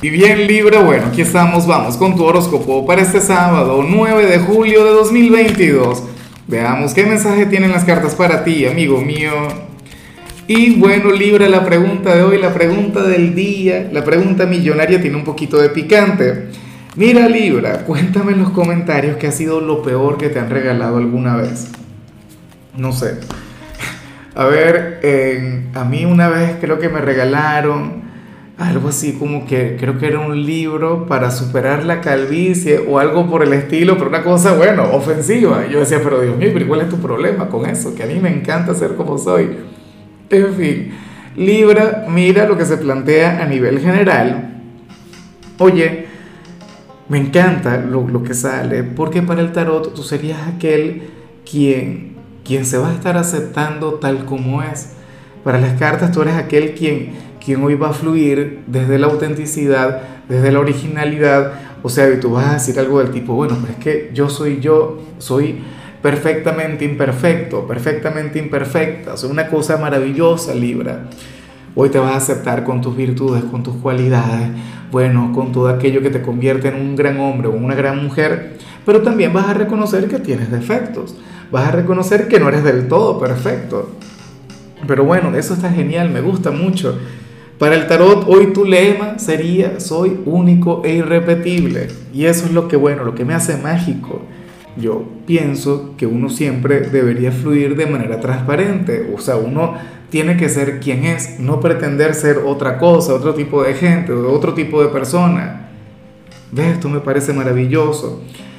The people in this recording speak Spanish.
Y bien Libra, bueno, aquí estamos, vamos con tu horóscopo para este sábado 9 de julio de 2022. Veamos qué mensaje tienen las cartas para ti, amigo mío. Y bueno Libra, la pregunta de hoy, la pregunta del día, la pregunta millonaria tiene un poquito de picante. Mira Libra, cuéntame en los comentarios qué ha sido lo peor que te han regalado alguna vez. No sé. A ver, a mí una vez creo que me regalaron algo así como que creo que era un libro para superar la calvicie o algo por el estilo, pero una cosa, bueno, ofensiva. Yo decía, pero Dios mío, ¿cuál es tu problema con eso? Que a mí me encanta ser como soy. En fin, Libra, mira lo que se plantea a nivel general. Oye, me encanta lo, lo que sale, porque para el tarot tú serías aquel quien, quien se va a estar aceptando tal como es. Para las cartas tú eres aquel quien quien hoy va a fluir desde la autenticidad, desde la originalidad. O sea, y tú vas a decir algo del tipo, bueno, pero es que yo soy yo, soy perfectamente imperfecto, perfectamente imperfecta, soy una cosa maravillosa, Libra. Hoy te vas a aceptar con tus virtudes, con tus cualidades, bueno, con todo aquello que te convierte en un gran hombre o una gran mujer, pero también vas a reconocer que tienes defectos, vas a reconocer que no eres del todo perfecto. Pero bueno, eso está genial, me gusta mucho. Para el tarot, hoy tu lema sería soy único e irrepetible. Y eso es lo que, bueno, lo que me hace mágico. Yo pienso que uno siempre debería fluir de manera transparente. O sea, uno tiene que ser quien es, no pretender ser otra cosa, otro tipo de gente, otro tipo de persona. ¿Ves? Esto me parece maravilloso.